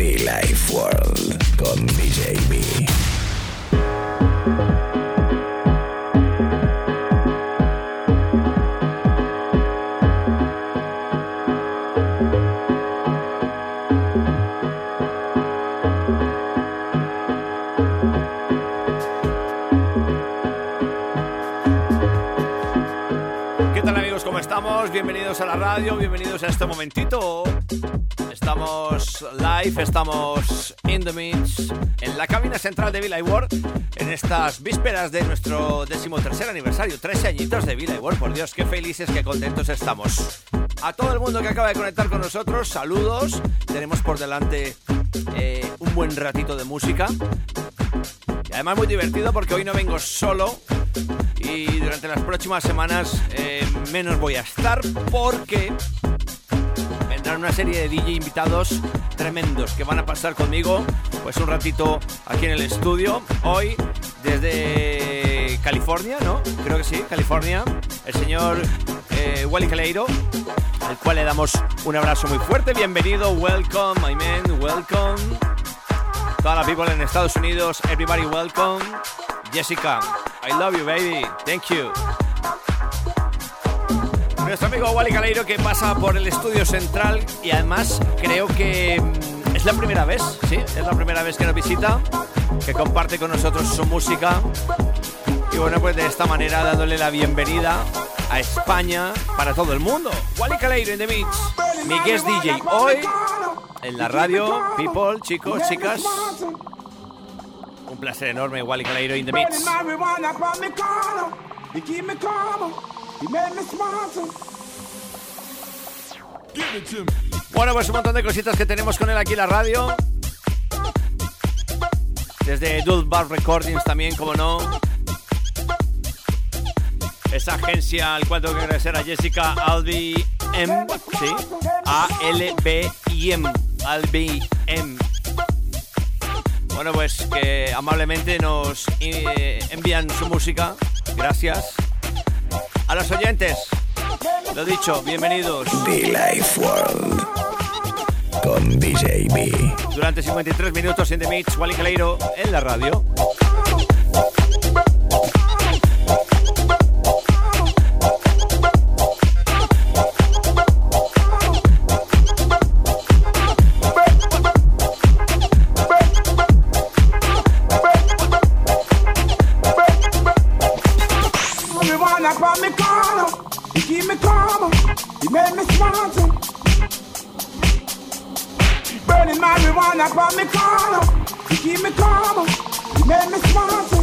Life World con DJ. ¿Qué tal amigos? ¿Cómo estamos? Bienvenidos a la radio, bienvenidos a este momentito. Estamos live, estamos in the mix en la cabina central de Villa World en estas vísperas de nuestro decimotercer aniversario, 13 añitos de Villa World. Por Dios, qué felices, qué contentos estamos. A todo el mundo que acaba de conectar con nosotros, saludos. Tenemos por delante eh, un buen ratito de música. Y además muy divertido porque hoy no vengo solo, y durante las próximas semanas eh, menos voy a estar porque una serie de DJ invitados tremendos que van a pasar conmigo pues un ratito aquí en el estudio hoy desde California, ¿no? Creo que sí, California, el señor eh, Wally Caleiro, al cual le damos un abrazo muy fuerte. Bienvenido, welcome, my man, welcome. Toda la people en Estados Unidos, everybody welcome. Jessica, I love you, baby. Thank you. Nuestro amigo Wally Caleiro que pasa por el estudio central y además creo que mm, es la primera vez, sí, es la primera vez que nos visita, que comparte con nosotros su música. Y bueno, pues de esta manera dándole la bienvenida a España para todo el mundo. Wally Caleiro in the mix, mi guest DJ hoy en la radio, people, chicos, chicas. Un placer enorme, Wally Caleiro in the mix. Bueno, pues un montón de cositas que tenemos con él aquí en la radio. Desde Dual Bar Recordings también, como no. Esa agencia al cual tengo que agradecer a Jessica Albi M. Sí. A-L-B-I-M. Albi M. Bueno, pues que amablemente nos eh, envían su música. Gracias. A los oyentes, lo dicho, bienvenidos. Be Life World con DJ B. Durante 53 minutos en The Mix, Wally Caleiro en la radio. Marijuana from me corner. You keep me calm. You make me smarter.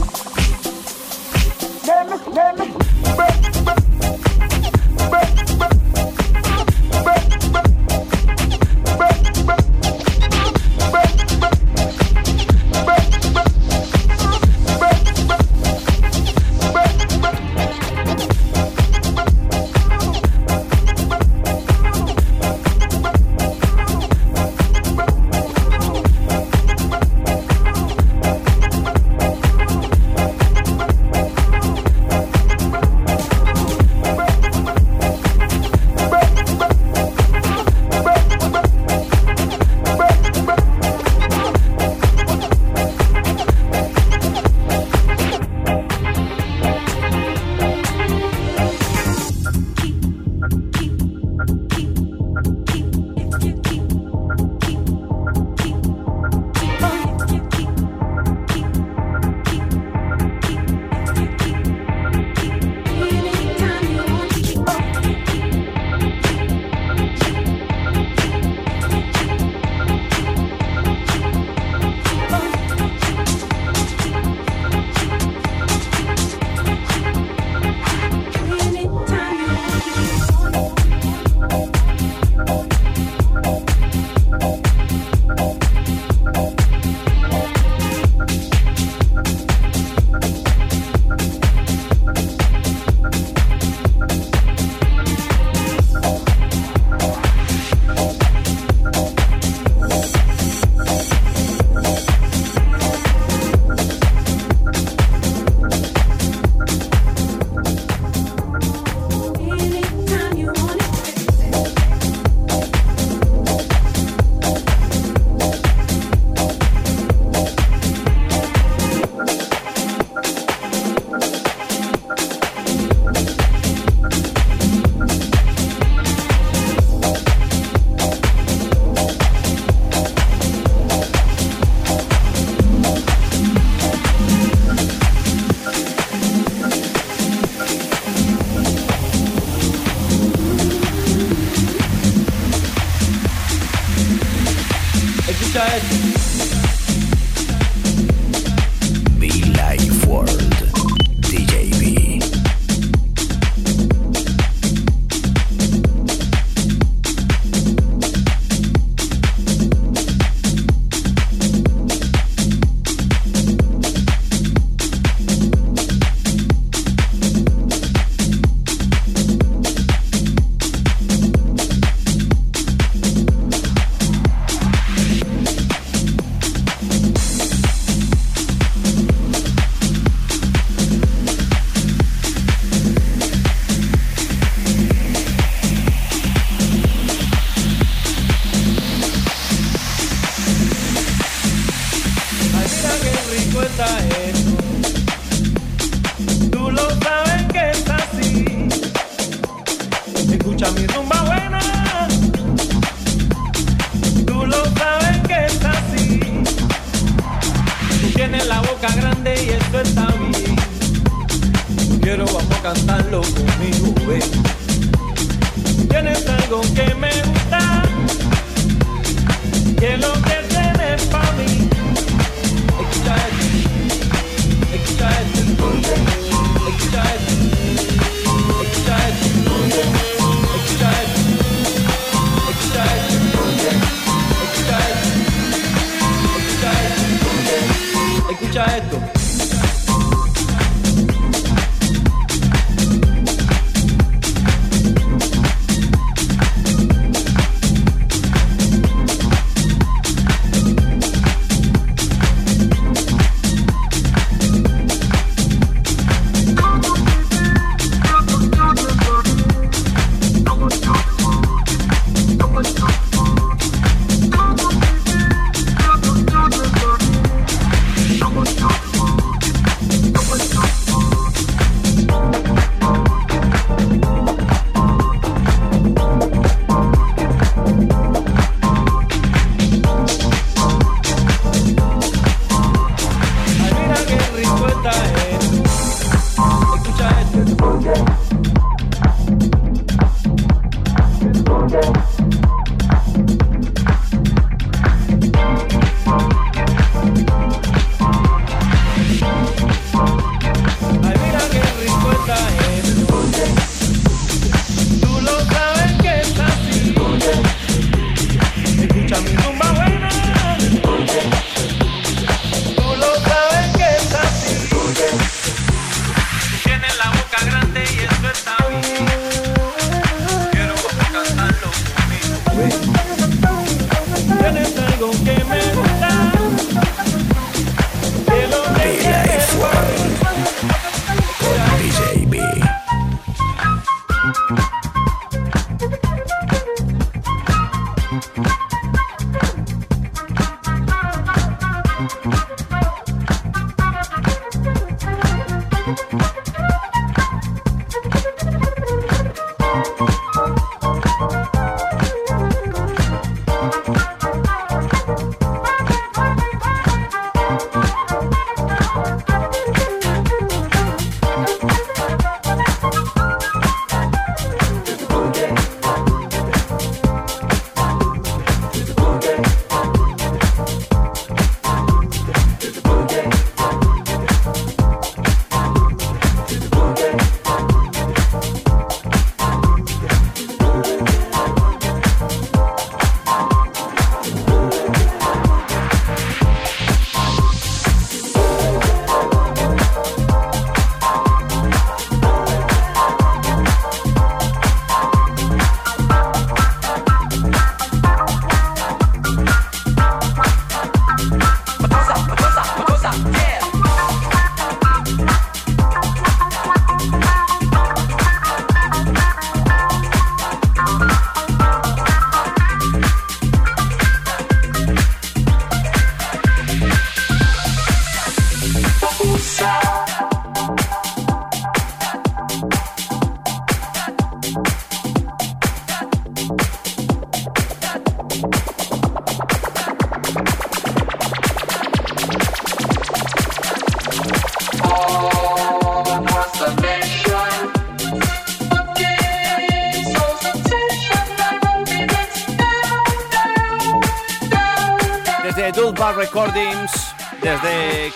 poeta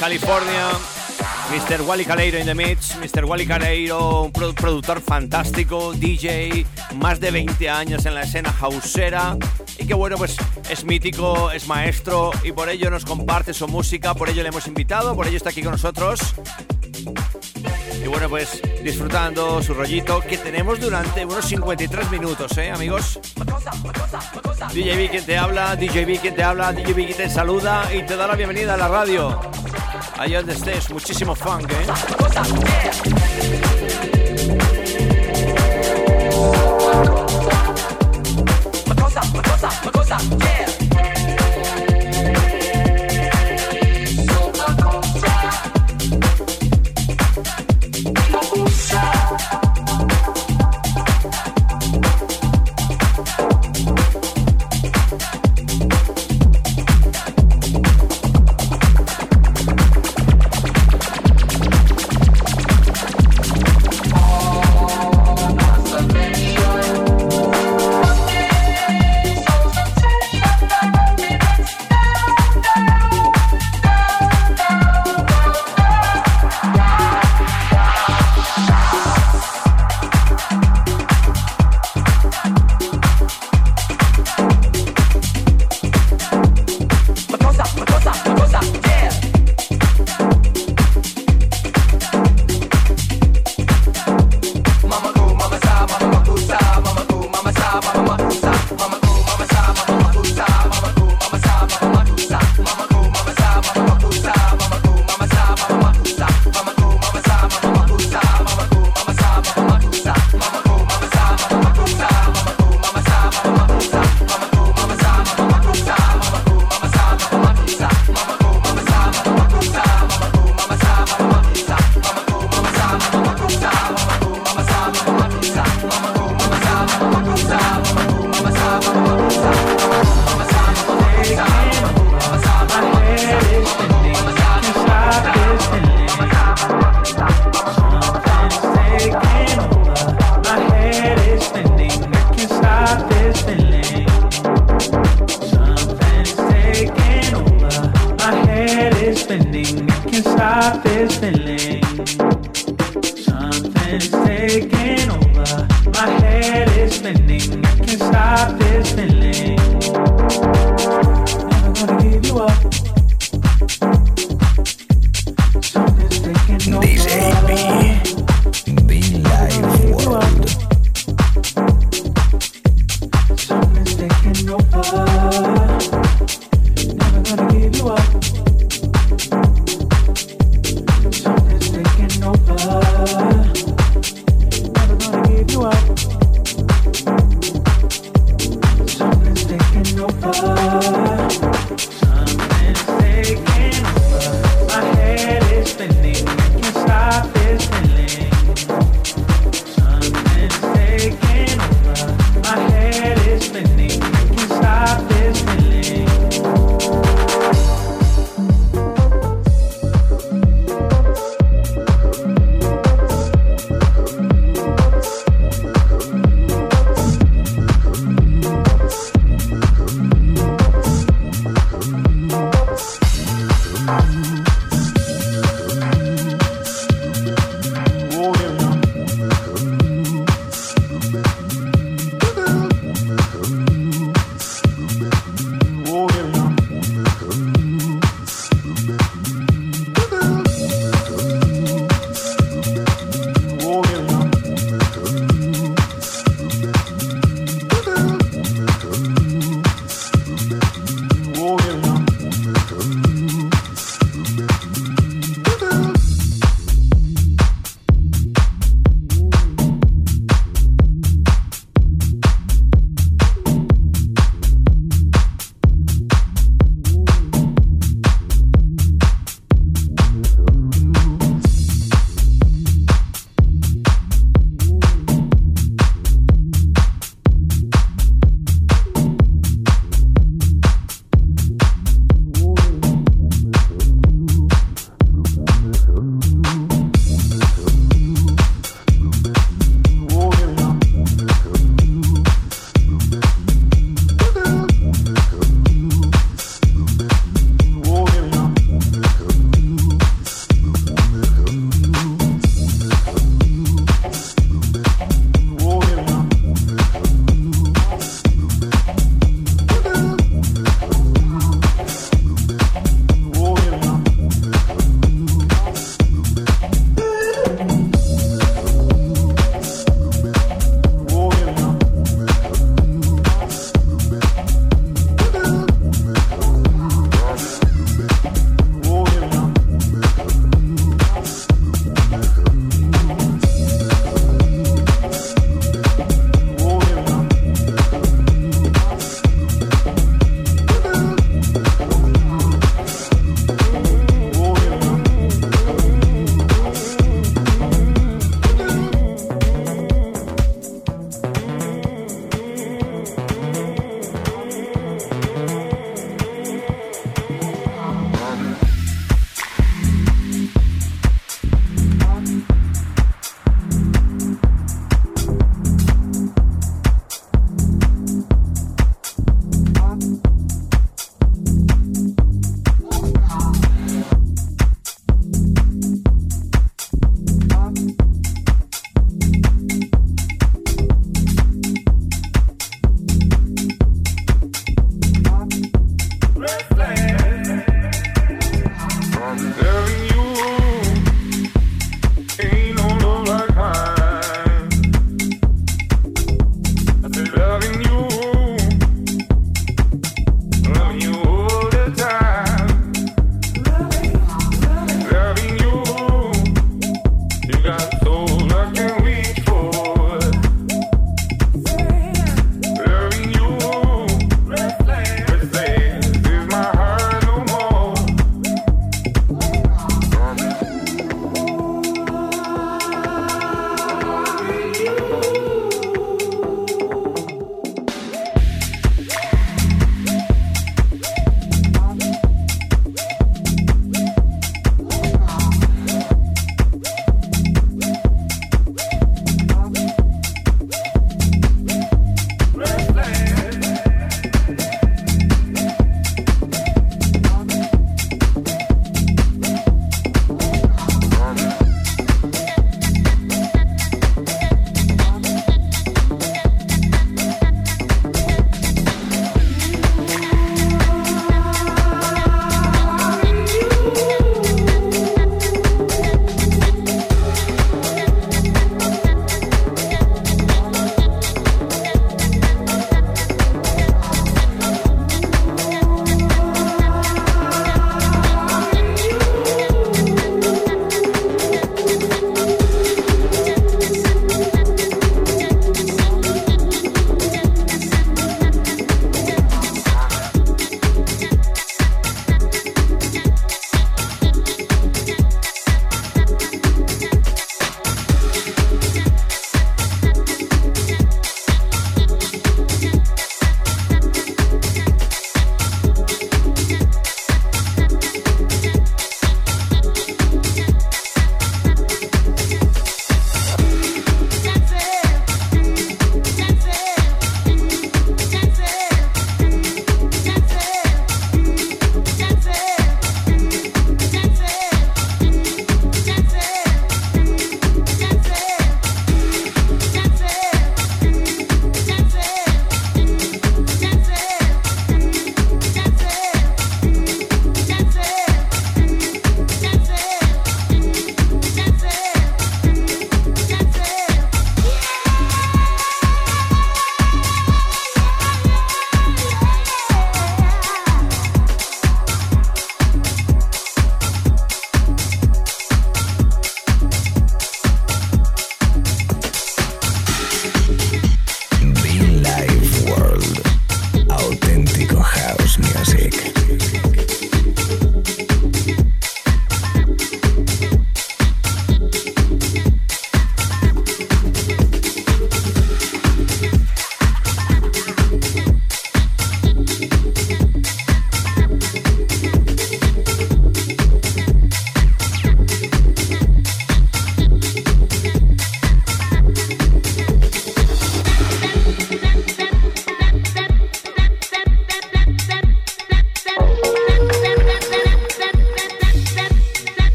California. Mr. Wally Caleiro in the Mix, Mr. Wally Caleiro, un productor fantástico, DJ, más de 20 años en la escena hausera y que bueno, pues es mítico, es maestro y por ello nos comparte su música, por ello le hemos invitado, por ello está aquí con nosotros. Y bueno, pues disfrutando su rollito que tenemos durante unos 53 minutos, ¿eh, amigos? DJB quien te habla, DJB quien te habla, DJB quien te saluda y te da la bienvenida a la radio. Allá donde estés, muchísimo funk, ¿eh?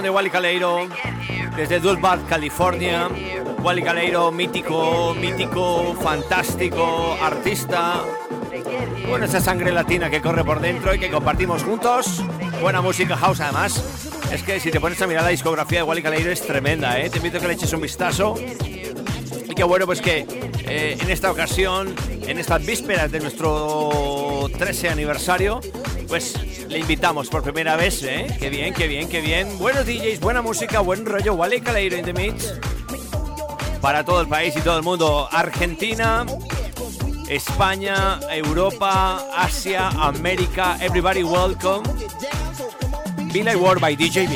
De Wally Caleiro desde Dulbart, California. Wally Caleiro, mítico, mítico, fantástico, artista. Bueno, esa sangre latina que corre por dentro y que compartimos juntos. Buena música house además. Es que si te pones a mirar la discografía de Wally Caleiro es tremenda, ¿eh? Te invito a que le eches un vistazo. Y qué bueno pues que eh, en esta ocasión, en estas vísperas de nuestro 13 aniversario, pues le invitamos por primera vez, ¿eh? Qué bien, qué bien, qué bien. Buenos DJs, buena música, buen rollo. Wally Caleiro in the mix. Para todo el país y todo el mundo. Argentina, España, Europa, Asia, América. Everybody welcome. Billy Ward by DJ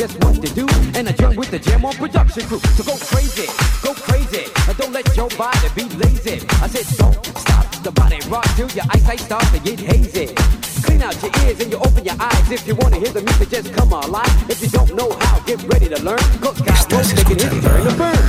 just what to do. And I jump with the Jam on production crew. So go crazy, go crazy. And don't let your body be lazy. I said, don't stop the body rock till your eyesight starts to get hazy. Clean out your ears and you open your eyes. If you want to hear the music, just come alive. If you don't know how, get ready to learn. Cause God won't make it his turn to burn.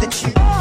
that you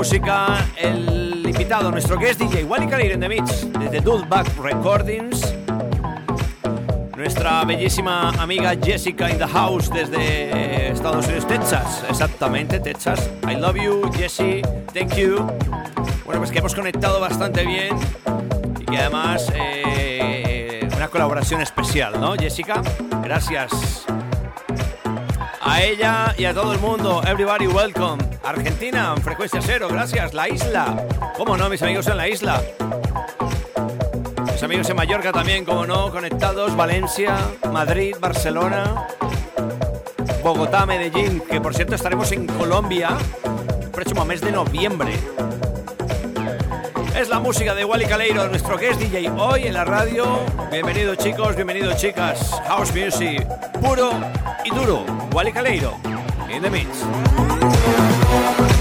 música. El invitado, nuestro guest DJ, Wally Kalir en The Mix, desde Dudeback Recordings. Nuestra bellísima amiga Jessica in the house desde Estados Unidos, Texas. Exactamente, Texas. I love you, Jessie. Thank you. Bueno, pues que hemos conectado bastante bien y que además eh, una colaboración especial, ¿no, Jessica? Gracias a ella y a todo el mundo. Everybody welcome. Argentina, en frecuencia cero, gracias. La isla. ¿Cómo no, mis amigos en la isla? Mis amigos en Mallorca también, como no, conectados. Valencia, Madrid, Barcelona, Bogotá, Medellín, que por cierto estaremos en Colombia próximo mes de noviembre. Es la música de Wally Caleiro, nuestro guest DJ hoy en la radio. Bienvenidos chicos, bienvenidos chicas. House Music, puro y duro. Wally Caleiro, in the mix.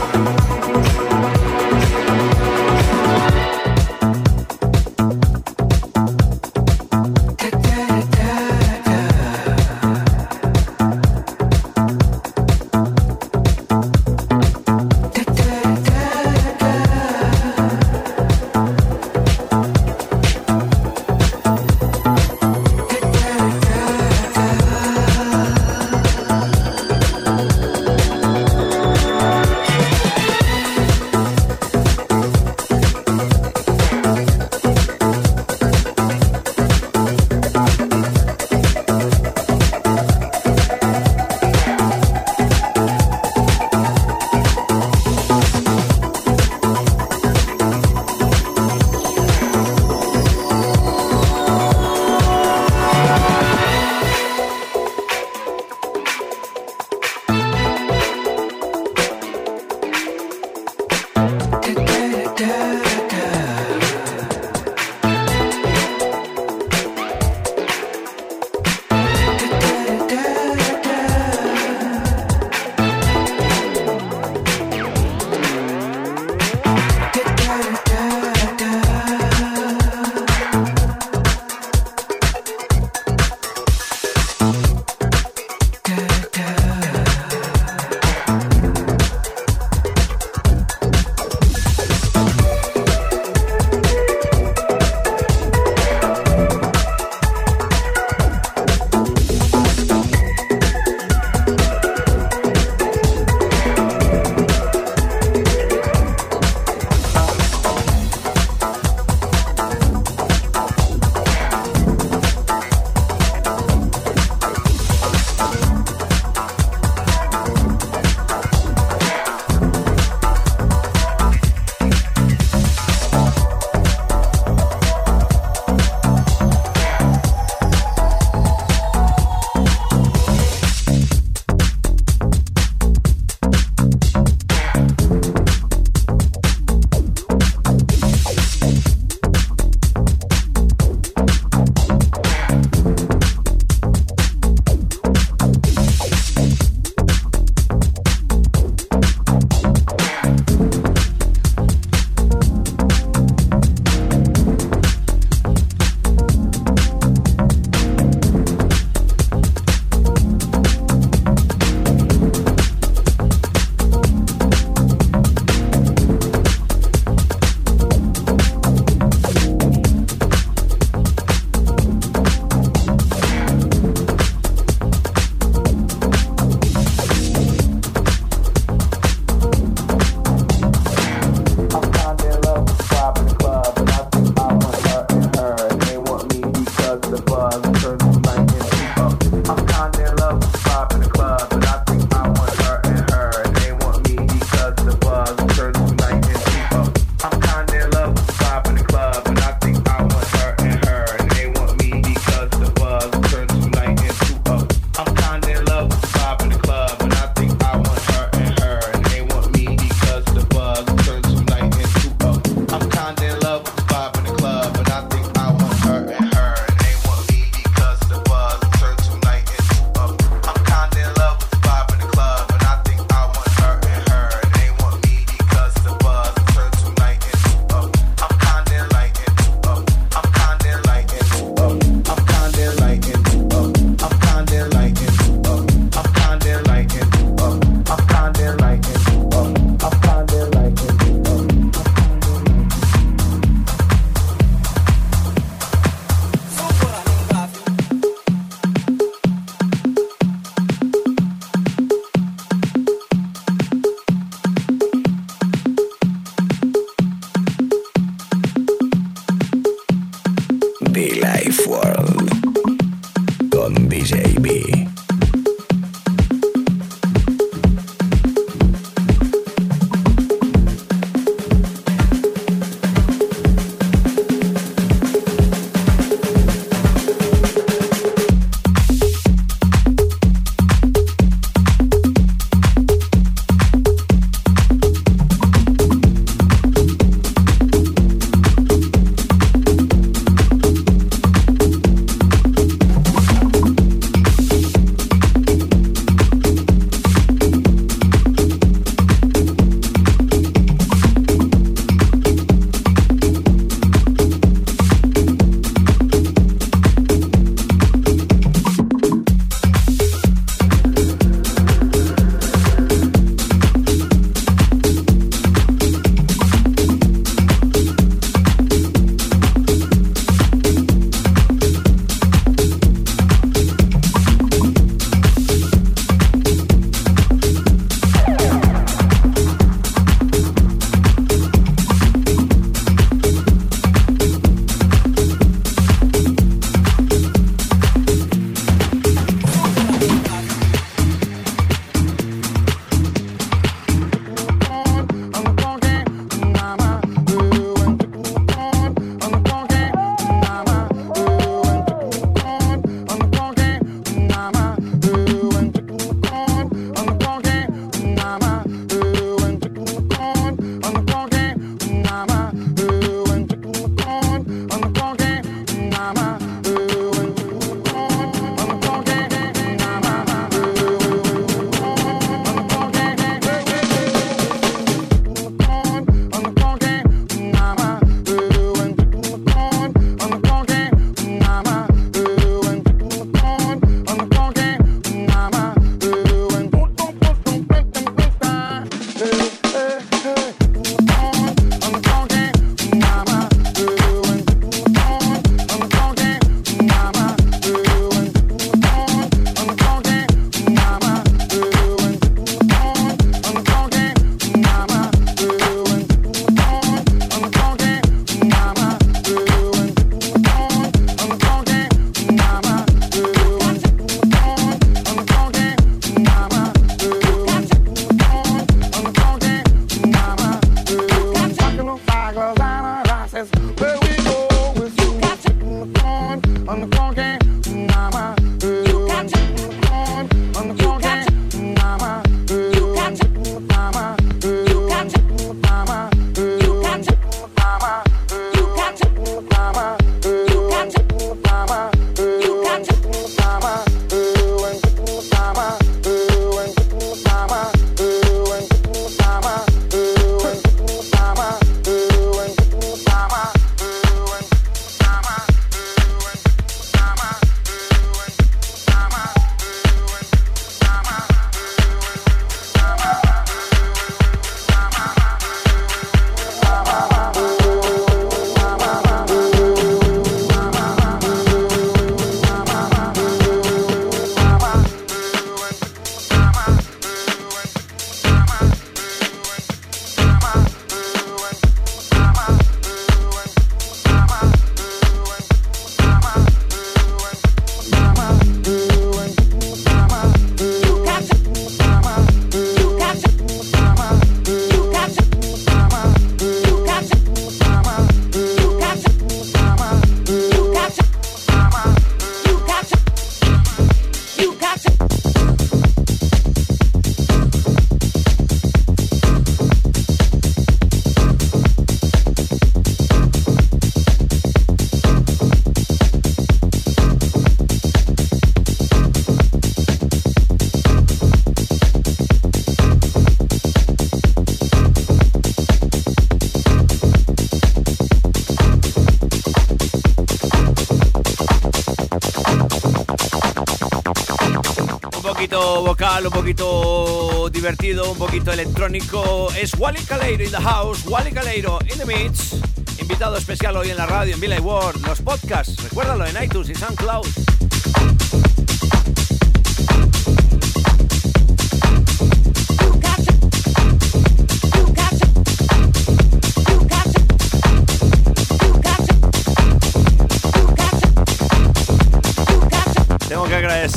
Poquito divertido, un poquito electrónico. Es Wally Caleiro in the house, Wally Caleiro in the mix. Invitado especial hoy en la radio, en Villa World, los podcasts, recuérdalo en iTunes y SoundCloud.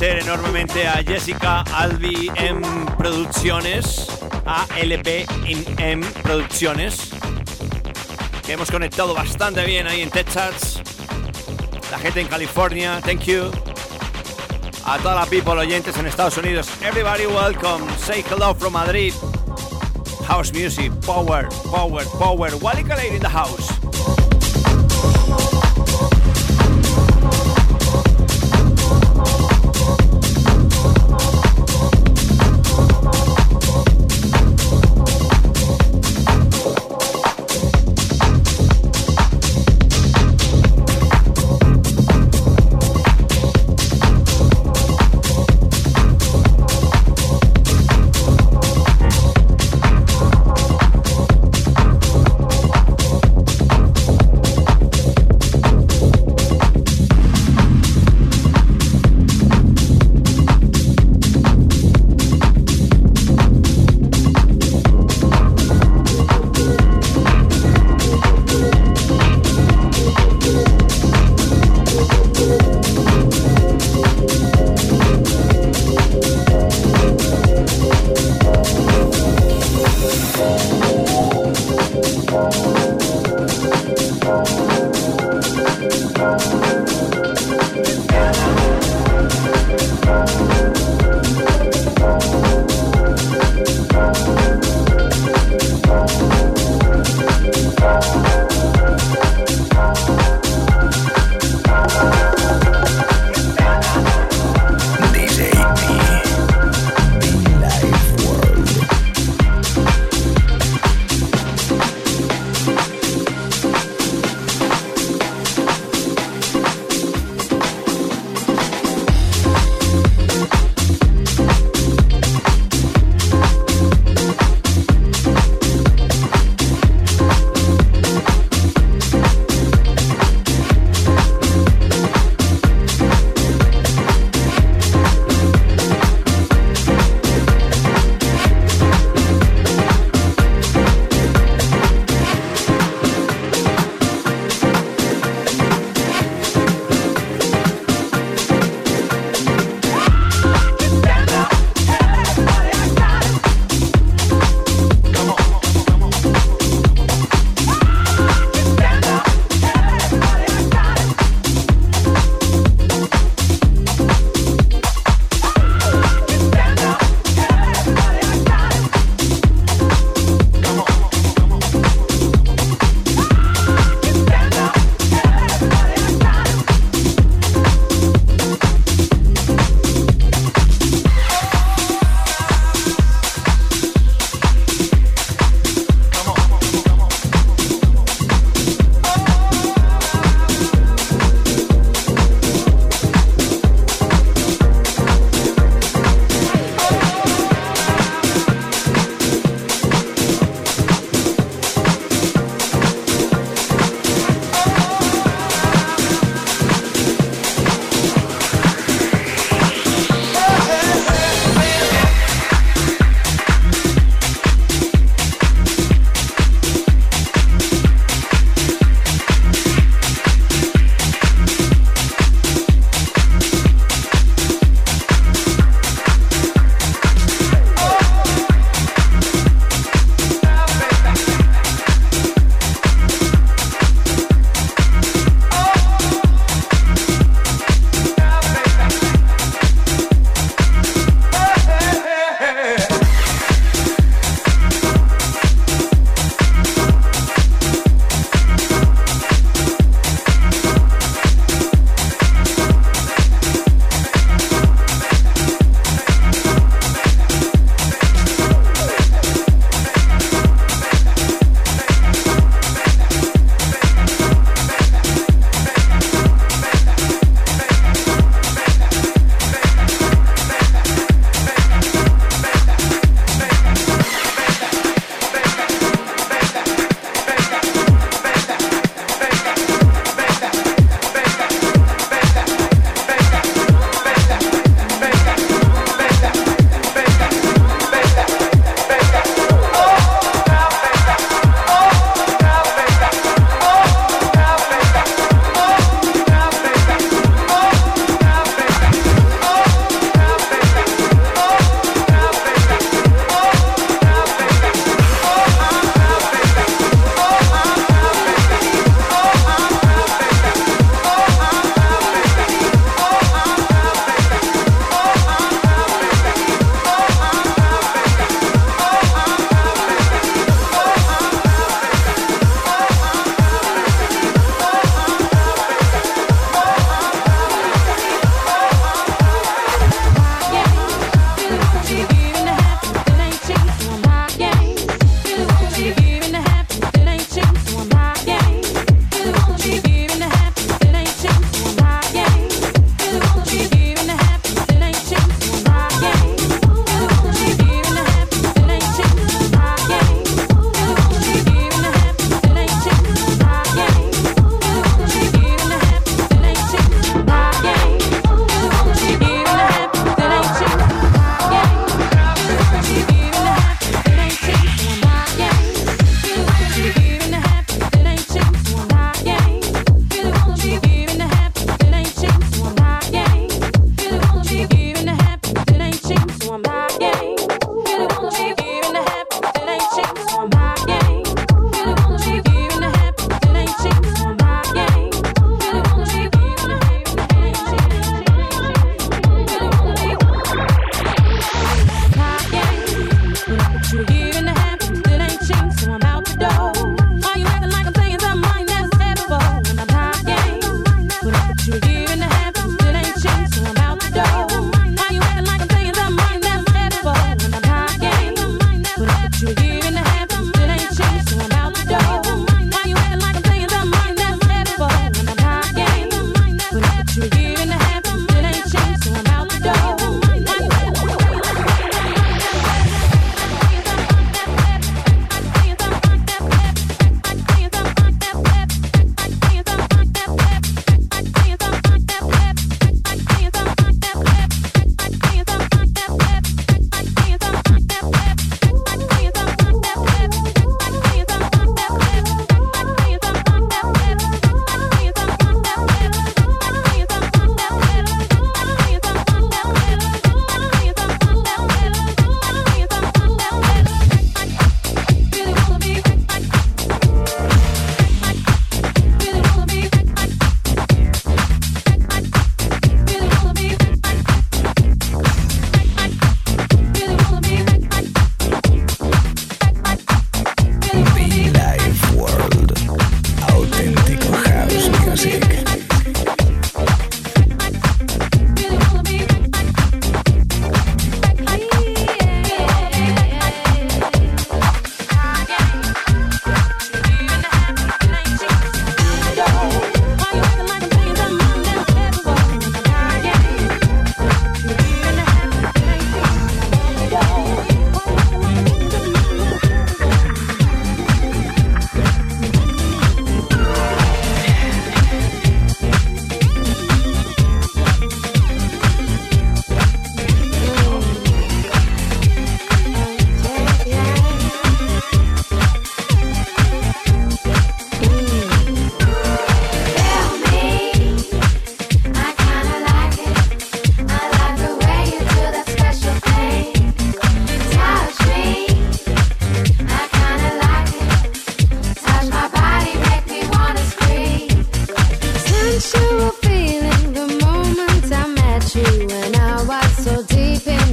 Enormemente a Jessica Albi en Producciones, a LP en Producciones, que hemos conectado bastante bien ahí en Texas. La gente en California, thank you. A toda la people oyentes en Estados Unidos, everybody welcome. Say hello from Madrid. House music, power, power, power. Wally in the house.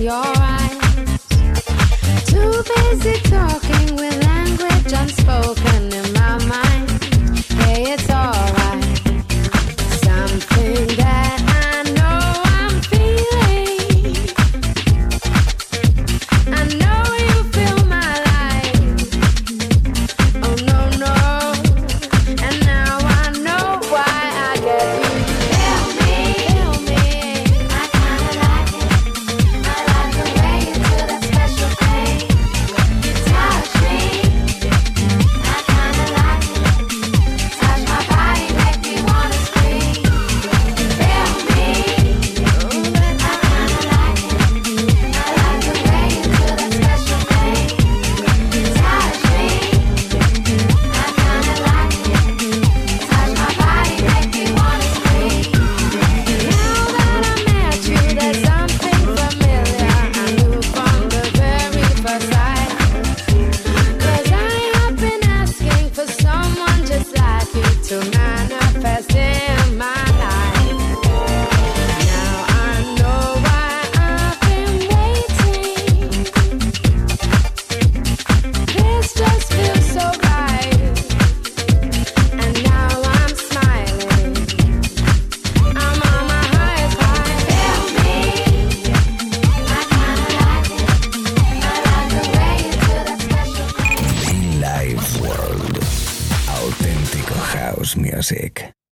your eyes. Too busy talking with language unspoken in